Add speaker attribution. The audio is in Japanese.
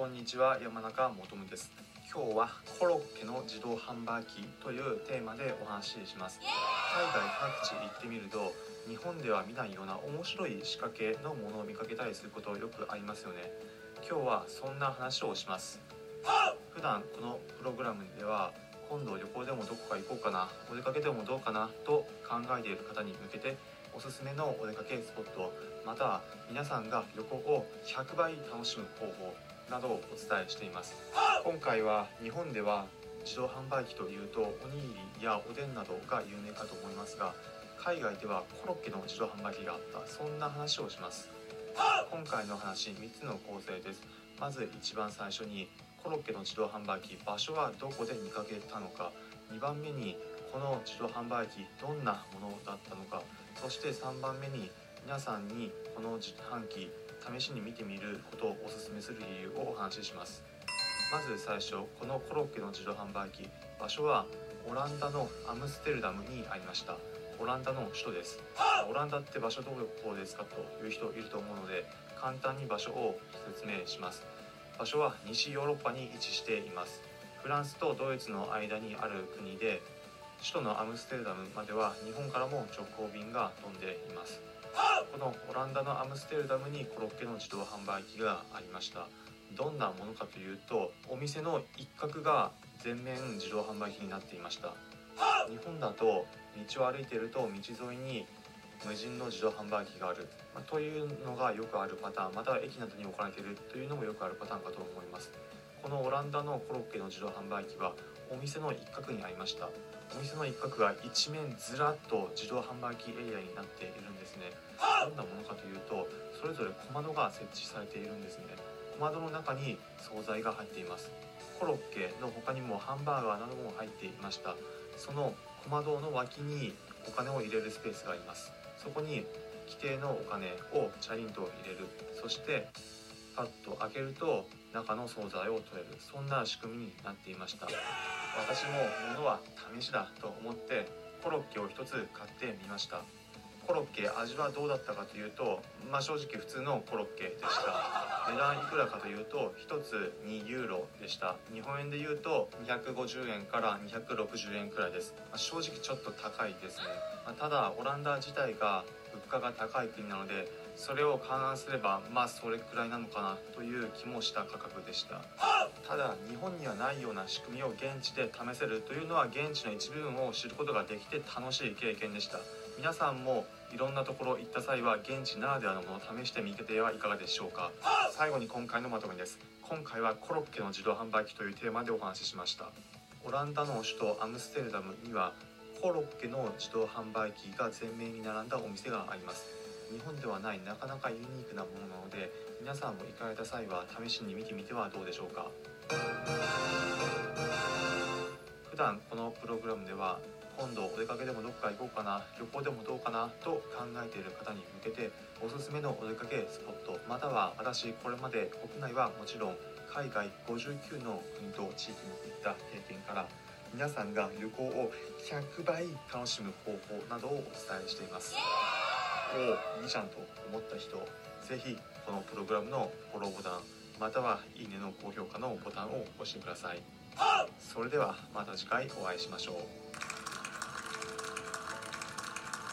Speaker 1: こんにちは山中もとむです。今日はコロッケの自動販売機というテーマでお話しします。海外各地行ってみると日本では見ないような面白い仕掛けのものを見かけたりすることよくありますよね。今日はそんな話をします。普段このプログラムでは今度旅行でもどこか行こうかなお出かけでもどうかなと考えている方に向けておすすめのお出かけスポットまたは皆さんが旅行を100倍楽しむ方法などをお伝えしています。今回は日本では自動販売機というとおにぎりやおでんなどが有名かと思いますが海外ではコロッケの自動販売機があった。そんな話をします。今回の話3つの構成です。まず一番最初にコロッケの自動販売機場所はどこで見かけたのか。2番目にこの自動販売機どんなものだったのか。そして3番目に皆さんにこの自販機試しに見てみることをおすすめする理由をお話しします。まず最初このコロッケの自動販売機場所はオランダのアムステルダムにありました。オランダの首都です。オランダって場所どこですかという人いると思うので簡単に場所を説明します。場所は西ヨーロッパに位置しています。フランスとドイツの間にある国で首都のアムステルダムまでは日本からも直行便が飛んでいます。このオランダのアムステルダムにコロッケの自動販売機がありました。どんなものかというとお店の一角が全面自動販売機になっていました。日本だと道を歩いていると道沿いに無人の自動販売機がある、まあ、というのがよくあるパターンまた駅などに置かれているというのもよくあるパターンかと思います。このオランダのコロッケの自動販売機はお店の一角にありました。お店の一角が一面ずらっと自動販売機エリアになっているんですね。どんなものかというとそれぞれ小窓が設置されているんですね。小窓の中に惣菜が入っています。コロッケの他にもハンバーガーなども入っていました。その小窓の脇にお金を入れるスペースがあります。そこに規定のお金をチャリンと入れる。そしてパッと開けると中の惣菜を取れる。そんな仕組みになっていました。私も物は試しだと思ってコロッケを1つ買ってみました。コロッケ味はどうだったかというとまあ正直普通のコロッケでした。値段いくらかというと1つ2ユーロでした。日本円で言うと250円から260円くらいです、まあ、正直ちょっと高いですね、まあ、ただオランダ自体が物価が高い国なのでそれを勘案すればまあそれくらいなのかなという気もした価格でした。ただ日本にはないような仕組みを現地で試せるというのは現地の一部分を知ることができて楽しい経験でした。皆さんもいろんなところ行った際は現地ならではのものを試してみてはいかがでしょうか。最後に今回のまとめです。今回はコロッケの自動販売機というテーマでお話ししました。オランダの首都アムステルダムにはコロッケの自動販売機が前面に並んだお店があります。日本ではないなかなかユニークなものなので皆さんも行かれた際は試しに見てみてはどうでしょうか。普段このプログラムでは今度お出かけでもどこか行こうかな旅行でもどうかなと考えている方に向けておすすめのお出かけスポットまたは私これまで国内はもちろん海外59の国と地域に行った経験から皆さんが旅行を100倍楽しむ方法などをお伝えしています。おおいいじゃんと思った人是非このプログラムのフォローボタンまたはいいねの高評価のボタンを押してください。それではまた次回お会いしましょう。